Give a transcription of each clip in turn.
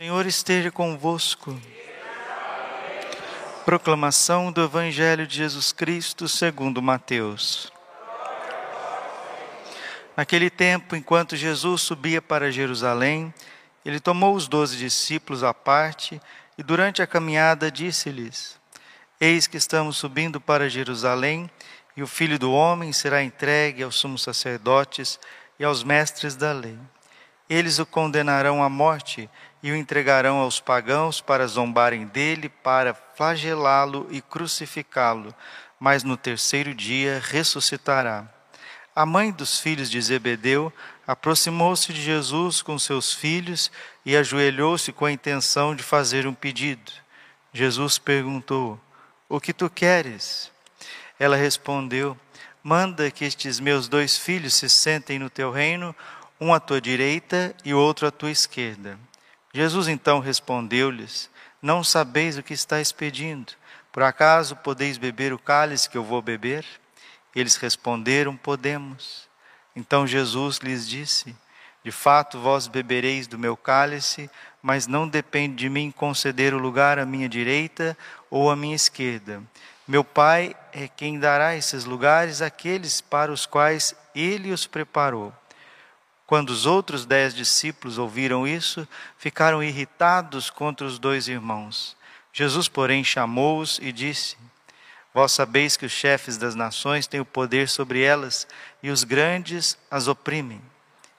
Senhor esteja convosco. Proclamação do Evangelho de Jesus Cristo segundo Mateus. Naquele tempo, enquanto Jesus subia para Jerusalém, ele tomou os doze discípulos à parte e, durante a caminhada, disse-lhes: Eis que estamos subindo para Jerusalém, e o filho do homem será entregue aos sumos sacerdotes e aos mestres da lei. Eles o condenarão à morte e o entregarão aos pagãos para zombarem dele, para flagelá-lo e crucificá-lo, mas no terceiro dia ressuscitará. A mãe dos filhos de Zebedeu aproximou-se de Jesus com seus filhos e ajoelhou-se com a intenção de fazer um pedido. Jesus perguntou: O que tu queres? Ela respondeu: Manda que estes meus dois filhos se sentem no teu reino, um à tua direita e outro à tua esquerda. Jesus então respondeu-lhes: Não sabeis o que estáis pedindo. Por acaso podeis beber o cálice que eu vou beber? Eles responderam: Podemos. Então Jesus lhes disse: De fato, vós bebereis do meu cálice, mas não depende de mim conceder o lugar à minha direita ou à minha esquerda. Meu Pai é quem dará esses lugares àqueles para os quais ele os preparou. Quando os outros dez discípulos ouviram isso, ficaram irritados contra os dois irmãos. Jesus, porém, chamou-os e disse: Vós sabeis que os chefes das nações têm o poder sobre elas e os grandes as oprimem.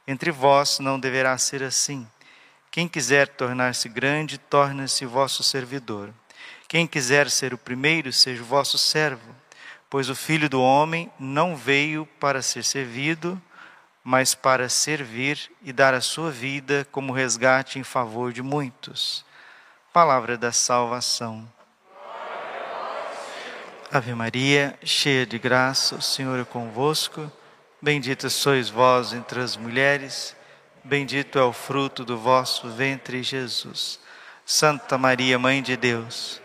Entre vós não deverá ser assim. Quem quiser tornar-se grande, torne-se vosso servidor. Quem quiser ser o primeiro, seja o vosso servo. Pois o filho do homem não veio para ser servido, mas para servir e dar a sua vida como resgate em favor de muitos. Palavra da salvação. Ave Maria, cheia de graça, o Senhor é convosco. Bendita sois vós entre as mulheres, bendito é o fruto do vosso ventre, Jesus. Santa Maria, Mãe de Deus.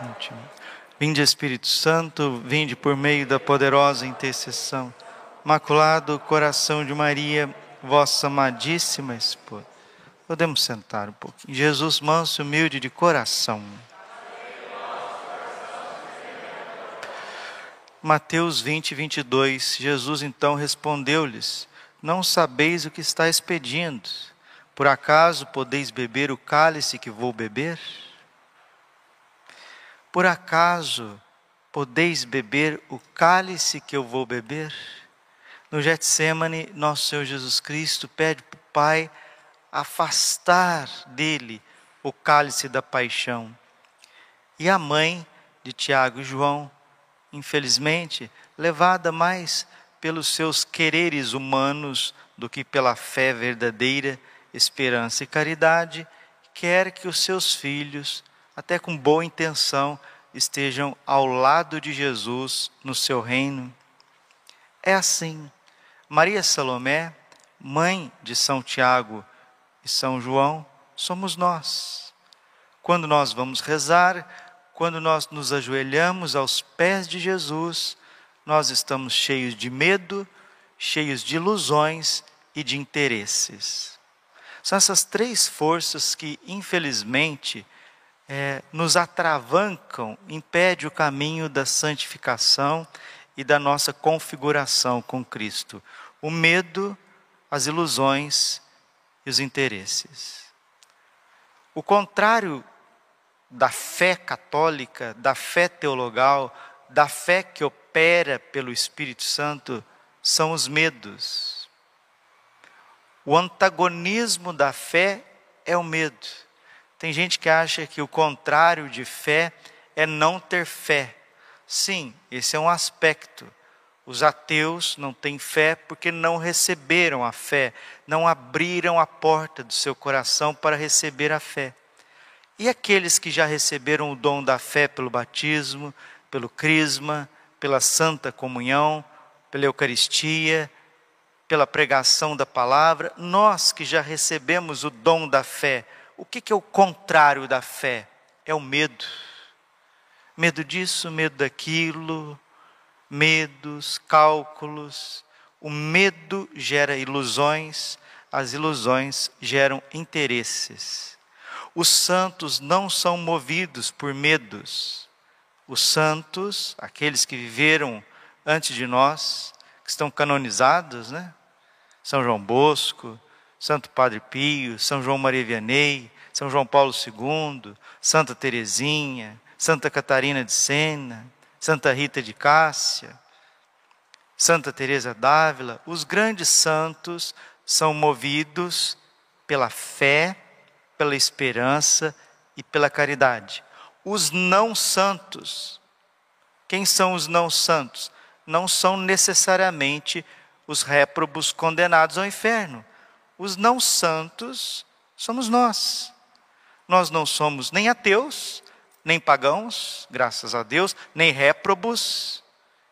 Último. Vinde Espírito Santo, vinde por meio da poderosa intercessão. Maculado coração de Maria, vossa amadíssima esposa. Podemos sentar um pouquinho. Jesus manso e humilde de coração. Mateus 20, 22. Jesus então respondeu-lhes: Não sabeis o que estáis pedindo. Por acaso podeis beber o cálice que vou beber? Por acaso podeis beber o cálice que eu vou beber? No Getsemane, nosso Senhor Jesus Cristo pede para o Pai afastar dele o cálice da paixão. E a mãe de Tiago e João, infelizmente, levada mais pelos seus quereres humanos do que pela fé verdadeira, esperança e caridade, quer que os seus filhos até com boa intenção, estejam ao lado de Jesus no seu reino. É assim. Maria Salomé, mãe de São Tiago e São João, somos nós. Quando nós vamos rezar, quando nós nos ajoelhamos aos pés de Jesus, nós estamos cheios de medo, cheios de ilusões e de interesses. São essas três forças que, infelizmente, é, nos atravancam, impede o caminho da santificação e da nossa configuração com Cristo. O medo, as ilusões e os interesses. O contrário da fé católica, da fé teologal, da fé que opera pelo Espírito Santo, são os medos. O antagonismo da fé é o medo. Tem gente que acha que o contrário de fé é não ter fé. Sim, esse é um aspecto. Os ateus não têm fé porque não receberam a fé, não abriram a porta do seu coração para receber a fé. E aqueles que já receberam o dom da fé pelo batismo, pelo crisma, pela santa comunhão, pela Eucaristia, pela pregação da palavra, nós que já recebemos o dom da fé, o que, é o contrário da fé? É o medo. Medo disso, medo daquilo, medos, cálculos. O medo gera ilusões, as ilusões geram interesses. Os santos não são movidos por medos. Os santos, aqueles que viveram antes de nós, que estão canonizados, né? São João Bosco, Santo Padre Pio, São João Maria Vianney, São João Paulo II, Santa Teresinha, Santa Catarina de Sena, Santa Rita de Cássia, Santa Teresa d'Ávila, os grandes santos são movidos pela fé, pela esperança e pela caridade. Os não santos, quem são os não santos? Não são necessariamente os réprobos condenados ao inferno. Os não santos somos nós. Nós não somos nem ateus, nem pagãos, graças a Deus, nem réprobos,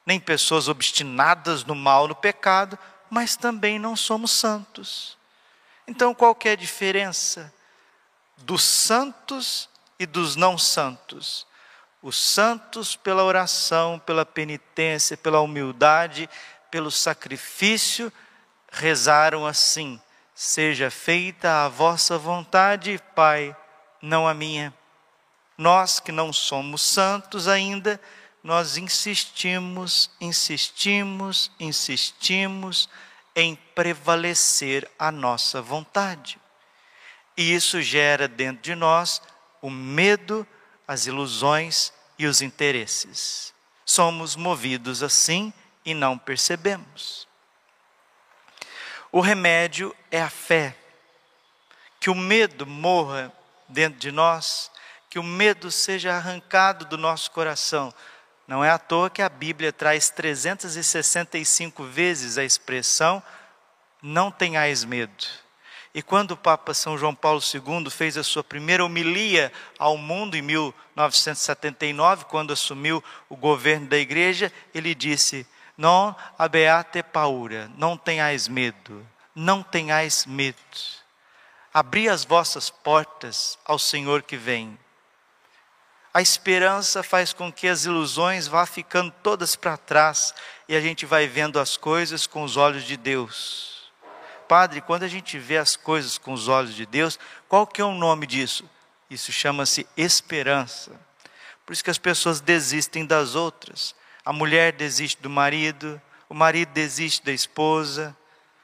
nem pessoas obstinadas no mal, no pecado, mas também não somos santos. Então, qual é a diferença dos santos e dos não santos? Os santos, pela oração, pela penitência, pela humildade, pelo sacrifício, rezaram assim: Seja feita a vossa vontade, Pai, não a minha. Nós que não somos santos ainda, nós insistimos, insistimos, insistimos em prevalecer a nossa vontade. E isso gera dentro de nós o medo, as ilusões e os interesses. Somos movidos assim e não percebemos. O remédio é a fé. Que o medo morra dentro de nós, que o medo seja arrancado do nosso coração. Não é à toa que a Bíblia traz 365 vezes a expressão não tenhais medo. E quando o Papa São João Paulo II fez a sua primeira homilia ao mundo em 1979, quando assumiu o governo da igreja, ele disse: Non abeate paura, não tenhais medo, não tenhais medo. Abri as vossas portas ao Senhor que vem. A esperança faz com que as ilusões vá ficando todas para trás e a gente vai vendo as coisas com os olhos de Deus. Padre, quando a gente vê as coisas com os olhos de Deus, qual que é o nome disso? Isso chama-se esperança. Por isso que as pessoas desistem das outras. A mulher desiste do marido, o marido desiste da esposa,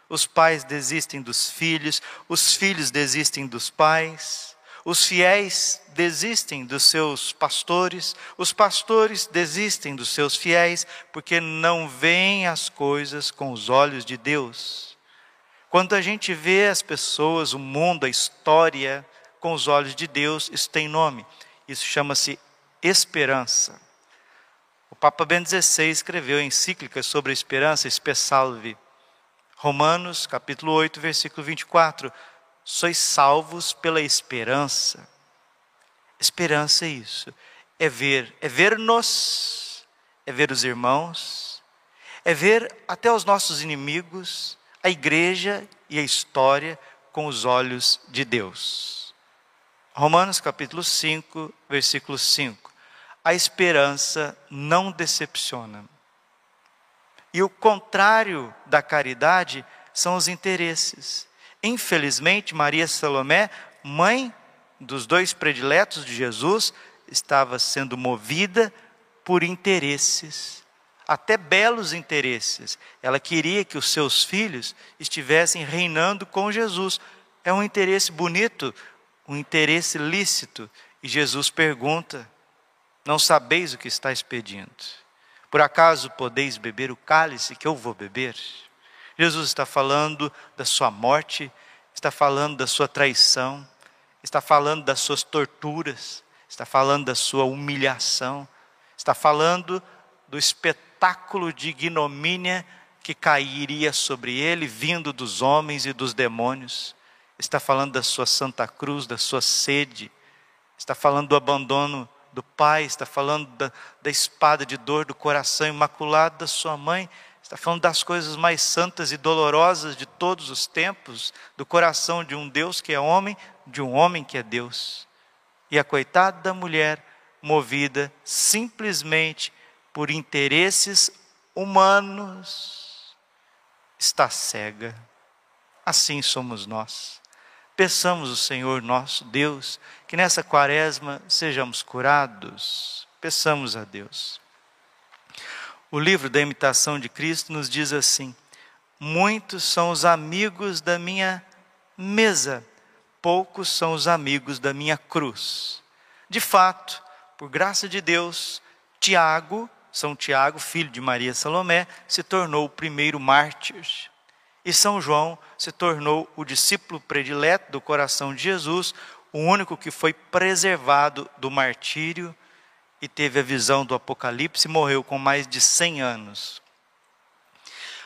os pais desistem dos filhos, os filhos desistem dos pais, os fiéis desistem dos seus pastores, os pastores desistem dos seus fiéis, porque não veem as coisas com os olhos de Deus. Quando a gente vê as pessoas, o mundo, a história com os olhos de Deus, isso tem nome. Isso chama-se esperança. O Papa Bento XVI escreveu encíclicas sobre a esperança, Espesalve. Romanos, capítulo 8, versículo 24. Sois salvos pela esperança. Esperança é isso. É ver, é ver-nos, é ver os irmãos, é ver até os nossos inimigos, a igreja e a história com os olhos de Deus. Romanos capítulo 5, versículo 5 a esperança não decepciona. E o contrário da caridade são os interesses. Infelizmente, Maria Salomé, mãe dos dois prediletos de Jesus, estava sendo movida por interesses, até belos interesses. Ela queria que os seus filhos estivessem reinando com Jesus. É um interesse bonito, um interesse lícito. E Jesus pergunta: não sabeis o que estáis pedindo. Por acaso podeis beber o cálice que eu vou beber? Jesus está falando da sua morte, está falando da sua traição, está falando das suas torturas, está falando da sua humilhação, está falando do espetáculo de ignomínia que cairia sobre ele, vindo dos homens e dos demônios. Está falando da sua santa cruz, da sua sede, está falando do abandono do pai, está falando da, da espada de dor do coração imaculado da sua mãe, está falando das coisas mais santas e dolorosas de todos os tempos, do coração de um Deus que é homem, de um homem que é Deus. E a coitada da mulher, movida simplesmente por interesses humanos, está cega. Assim somos nós. Peçamos o Senhor nosso Deus que nessa quaresma sejamos curados. Peçamos a Deus. O livro da imitação de Cristo nos diz assim: Muitos são os amigos da minha mesa, poucos são os amigos da minha cruz. De fato, por graça de Deus, Tiago, São Tiago, filho de Maria Salomé, se tornou o primeiro mártir. E São João se tornou o discípulo predileto do coração de Jesus, o único que foi preservado do martírio e teve a visão do Apocalipse e morreu com mais de 100 anos.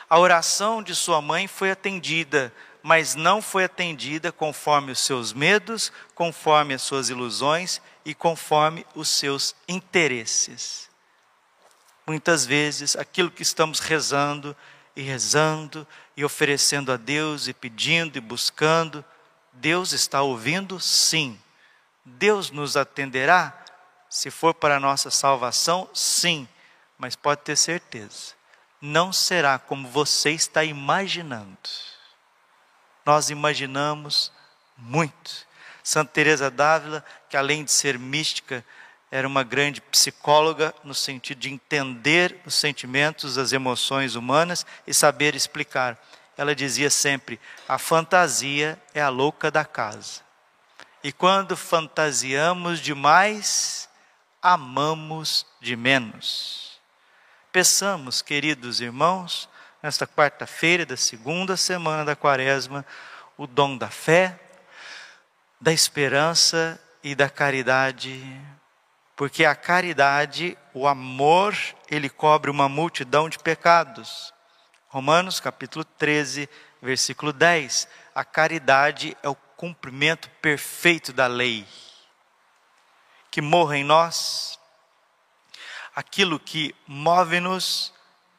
A oração de sua mãe foi atendida, mas não foi atendida conforme os seus medos, conforme as suas ilusões e conforme os seus interesses. Muitas vezes, aquilo que estamos rezando e rezando e oferecendo a Deus e pedindo e buscando, Deus está ouvindo? Sim. Deus nos atenderá? Se for para a nossa salvação, sim. Mas pode ter certeza não será como você está imaginando. Nós imaginamos muito. Santa Teresa d'Ávila, que além de ser mística, era uma grande psicóloga no sentido de entender os sentimentos, as emoções humanas e saber explicar. Ela dizia sempre: a fantasia é a louca da casa. E quando fantasiamos demais, amamos de menos. Peçamos, queridos irmãos, nesta quarta-feira da segunda semana da quaresma, o dom da fé, da esperança e da caridade, porque a caridade, o amor, ele cobre uma multidão de pecados. Romanos capítulo 13, versículo 10. A caridade é o cumprimento perfeito da lei. Que morra em nós aquilo que move-nos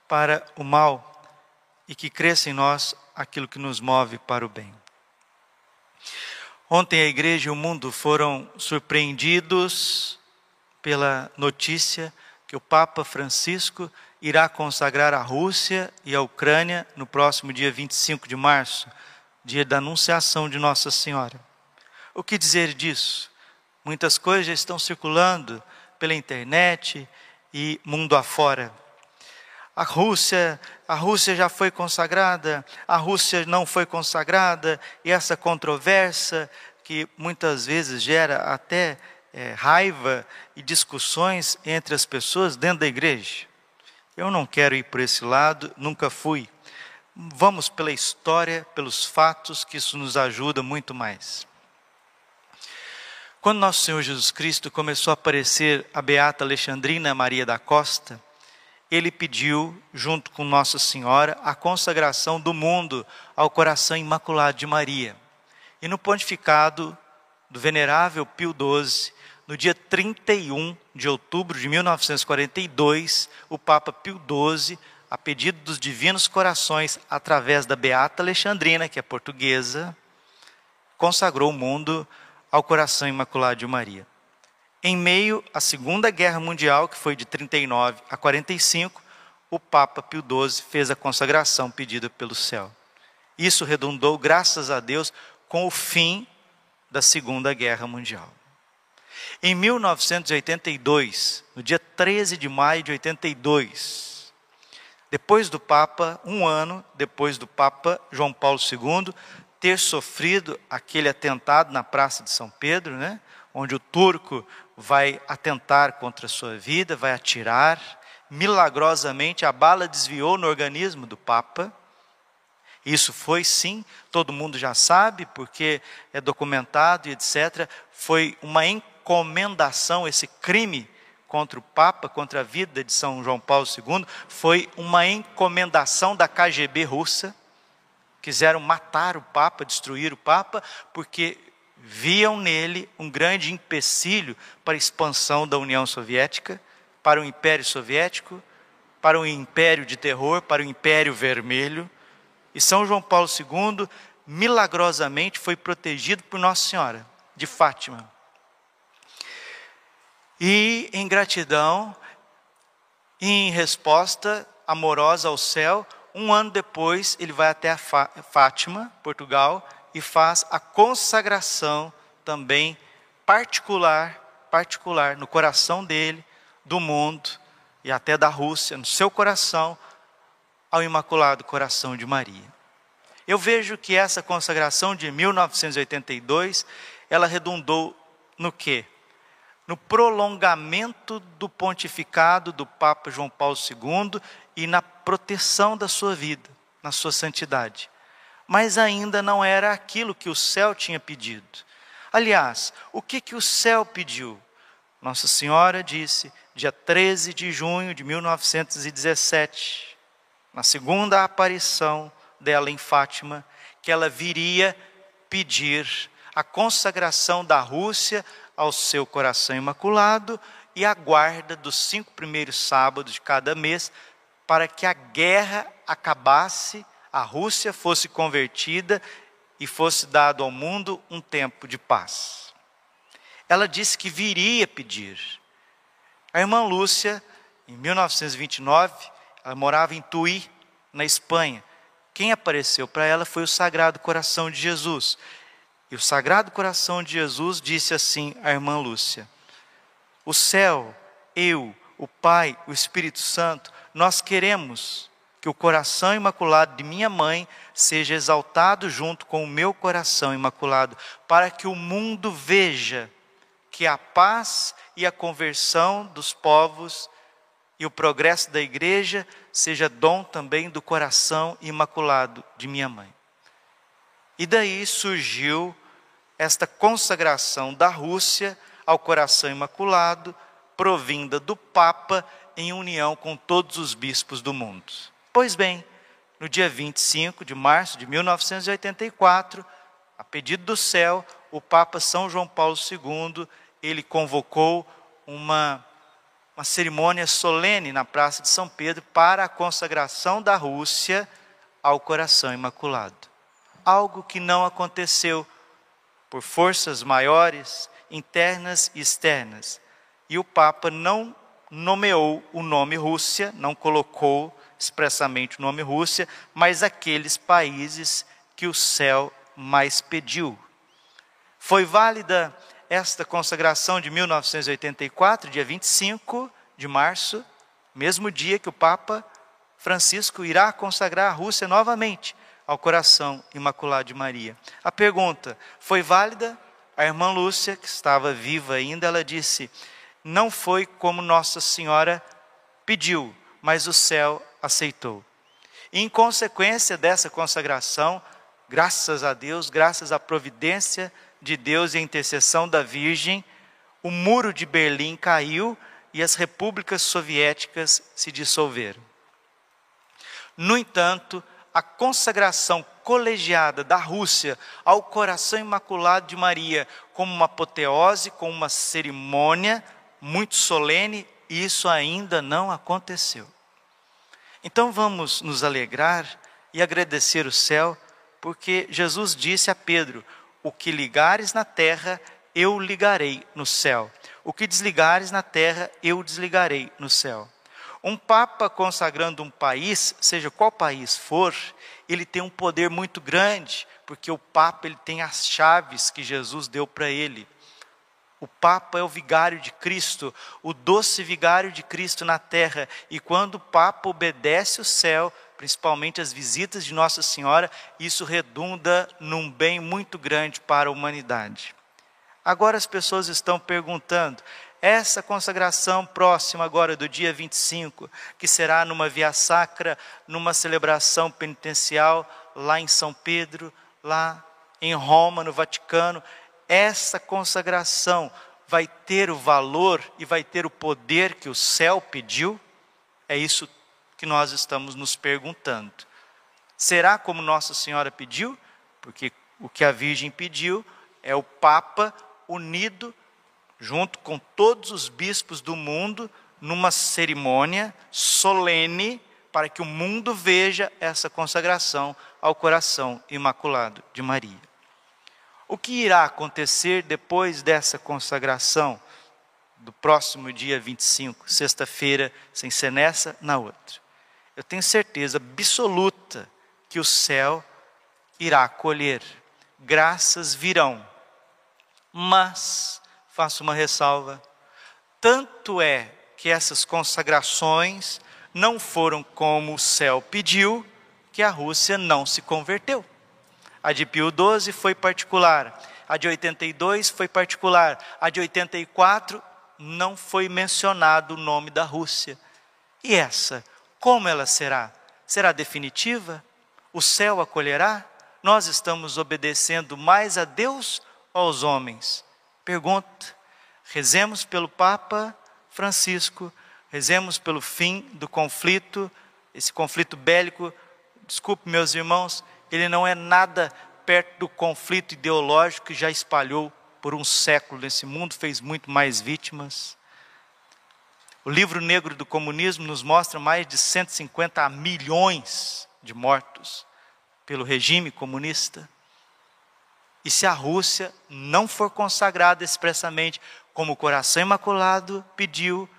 para o mal e que cresça em nós aquilo que nos move para o bem. Ontem a igreja e o mundo foram surpreendidos pela notícia que o Papa Francisco irá consagrar a Rússia e a Ucrânia no próximo dia 25 de março, dia da Anunciação de Nossa Senhora. O que dizer disso? Muitas coisas já estão circulando pela internet e mundo afora. A Rússia, a Rússia já foi consagrada, a Rússia não foi consagrada, e essa controvérsia que muitas vezes gera até é, raiva e discussões entre as pessoas dentro da igreja. Eu não quero ir por esse lado, nunca fui. Vamos pela história, pelos fatos, que isso nos ajuda muito mais. Quando nosso Senhor Jesus Cristo começou a aparecer a beata Alexandrina Maria da Costa, ele pediu, junto com Nossa Senhora, a consagração do mundo ao coração imaculado de Maria. E no pontificado do venerável Pio XII, no dia 31 de outubro de 1942, o Papa Pio XII, a pedido dos divinos corações, através da beata Alexandrina, que é portuguesa, consagrou o mundo ao coração imaculado de Maria. Em meio à Segunda Guerra Mundial, que foi de 39 a 45, o Papa Pio XII fez a consagração pedida pelo céu. Isso redundou, graças a Deus, com o fim da Segunda Guerra Mundial. Em 1982, no dia 13 de maio de 82, depois do Papa, um ano depois do Papa João Paulo II ter sofrido aquele atentado na Praça de São Pedro, né? onde o turco vai atentar contra a sua vida, vai atirar. Milagrosamente, a bala desviou no organismo do Papa. Isso foi sim, todo mundo já sabe, porque é documentado e etc. Foi uma encomendação, esse crime contra o Papa, contra a vida de São João Paulo II, foi uma encomendação da KGB russa quiseram matar o Papa, destruir o Papa, porque viam nele um grande empecilho para a expansão da União Soviética, para o Império Soviético, para o Império de Terror, para o Império Vermelho. E São João Paulo II, milagrosamente, foi protegido por Nossa Senhora de Fátima. E, em gratidão, em resposta amorosa ao céu, um ano depois, ele vai até Fátima, Portugal, e faz a consagração também particular, particular no coração dele, do mundo e até da Rússia, no seu coração, ao Imaculado Coração de Maria. Eu vejo que essa consagração de 1982, ela redundou no quê? No prolongamento do pontificado do Papa João Paulo II e na proteção da sua vida, na sua santidade. Mas ainda não era aquilo que o céu tinha pedido. Aliás, o que, que o céu pediu? Nossa Senhora disse, dia 13 de junho de 1917, na segunda aparição dela em Fátima, que ela viria pedir a consagração da Rússia ao seu coração imaculado e a guarda dos cinco primeiros sábados de cada mês para que a guerra acabasse, a Rússia fosse convertida e fosse dado ao mundo um tempo de paz. Ela disse que viria pedir. A irmã Lúcia, em 1929, ela morava em Tui, na Espanha. Quem apareceu para ela foi o Sagrado Coração de Jesus. E o Sagrado Coração de Jesus disse assim à irmã Lúcia: O céu, eu, o Pai, o Espírito Santo, nós queremos que o coração imaculado de minha mãe seja exaltado junto com o meu coração imaculado, para que o mundo veja que a paz e a conversão dos povos e o progresso da igreja seja dom também do coração imaculado de minha mãe. E daí surgiu esta consagração da Rússia ao coração imaculado, provinda do Papa em união com todos os bispos do mundo. Pois bem, no dia 25 de março de 1984, a pedido do céu, o Papa São João Paulo II, ele convocou uma, uma cerimônia solene na Praça de São Pedro para a consagração da Rússia ao coração imaculado. Algo que não aconteceu por forças maiores, internas e externas. E o Papa não nomeou o nome Rússia, não colocou expressamente o nome Rússia, mas aqueles países que o céu mais pediu. Foi válida esta consagração de 1984, dia 25 de março, mesmo dia que o Papa Francisco irá consagrar a Rússia novamente ao coração imaculado de Maria. A pergunta foi válida? A irmã Lúcia, que estava viva ainda, ela disse: não foi como Nossa Senhora pediu, mas o céu aceitou. E em consequência dessa consagração, graças a Deus, graças à providência de Deus e à intercessão da Virgem, o muro de Berlim caiu e as repúblicas soviéticas se dissolveram. No entanto, a consagração colegiada da Rússia ao coração imaculado de Maria, como uma apoteose, como uma cerimônia, muito solene, e isso ainda não aconteceu. Então vamos nos alegrar e agradecer o céu, porque Jesus disse a Pedro: O que ligares na terra, eu ligarei no céu. O que desligares na terra, eu desligarei no céu. Um papa consagrando um país, seja qual país for, ele tem um poder muito grande, porque o papa ele tem as chaves que Jesus deu para ele. O Papa é o vigário de Cristo, o doce vigário de Cristo na terra. E quando o Papa obedece o céu, principalmente as visitas de Nossa Senhora, isso redunda num bem muito grande para a humanidade. Agora as pessoas estão perguntando: essa consagração próxima agora do dia 25, que será numa via sacra, numa celebração penitencial lá em São Pedro, lá em Roma, no Vaticano, essa consagração vai ter o valor e vai ter o poder que o céu pediu? É isso que nós estamos nos perguntando. Será como Nossa Senhora pediu? Porque o que a Virgem pediu é o Papa unido junto com todos os bispos do mundo numa cerimônia solene para que o mundo veja essa consagração ao coração imaculado de Maria. O que irá acontecer depois dessa consagração, do próximo dia 25, sexta-feira, sem ser nessa, na outra? eu tenho certeza absoluta que o céu irá acolher, graças virão. Mas, faço uma ressalva, tanto é que essas consagrações não foram como o céu pediu, que a Rússia não se converteu. A de Pio XII foi particular, a de 82 foi particular, a de 84 não foi mencionado o nome da Rússia. E essa, como ela será? Será definitiva? O céu acolherá? Nós estamos obedecendo mais a Deus ou aos homens? Pergunta. Rezemos pelo Papa Francisco, rezemos pelo fim do conflito, esse conflito bélico. Desculpe, meus irmãos, ele não é nada perto do conflito ideológico que já espalhou por um século nesse mundo, fez muito mais vítimas. O livro negro do comunismo nos mostra mais de 150 milhões de mortos pelo regime comunista. E se a Rússia não for consagrada expressamente como o coração imaculado pediu,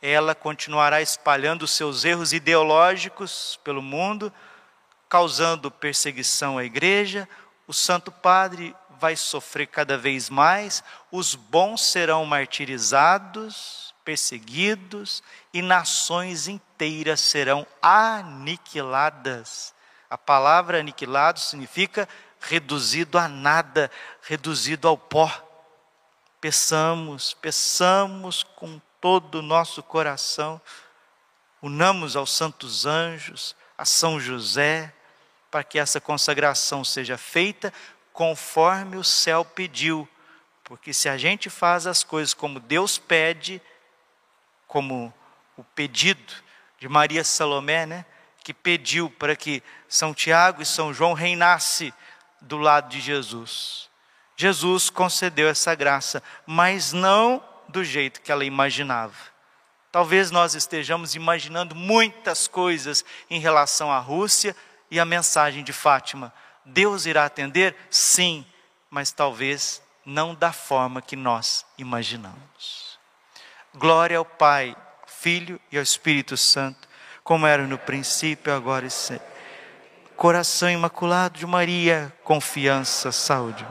ela continuará espalhando seus erros ideológicos pelo mundo, causando perseguição à igreja, o Santo Padre vai sofrer cada vez mais, os bons serão martirizados, perseguidos e nações inteiras serão aniquiladas. A palavra aniquilado significa reduzido a nada, reduzido ao pó. Peçamos, peçamos com todo o nosso coração, unamos aos santos anjos, a São José, para que essa consagração seja feita conforme o céu pediu. Porque se a gente faz as coisas como Deus pede, como o pedido de Maria Salomé, né, que pediu para que São Tiago e São João reinasse do lado de Jesus. Jesus concedeu essa graça, mas não do jeito que ela imaginava. Talvez nós estejamos imaginando muitas coisas em relação à Rússia e à mensagem de Fátima, Deus irá atender? Sim, mas talvez não da forma que nós imaginamos. Glória ao Pai, Filho e ao Espírito Santo, como era no princípio, agora e sempre. Coração imaculado de Maria, confiança, saúde.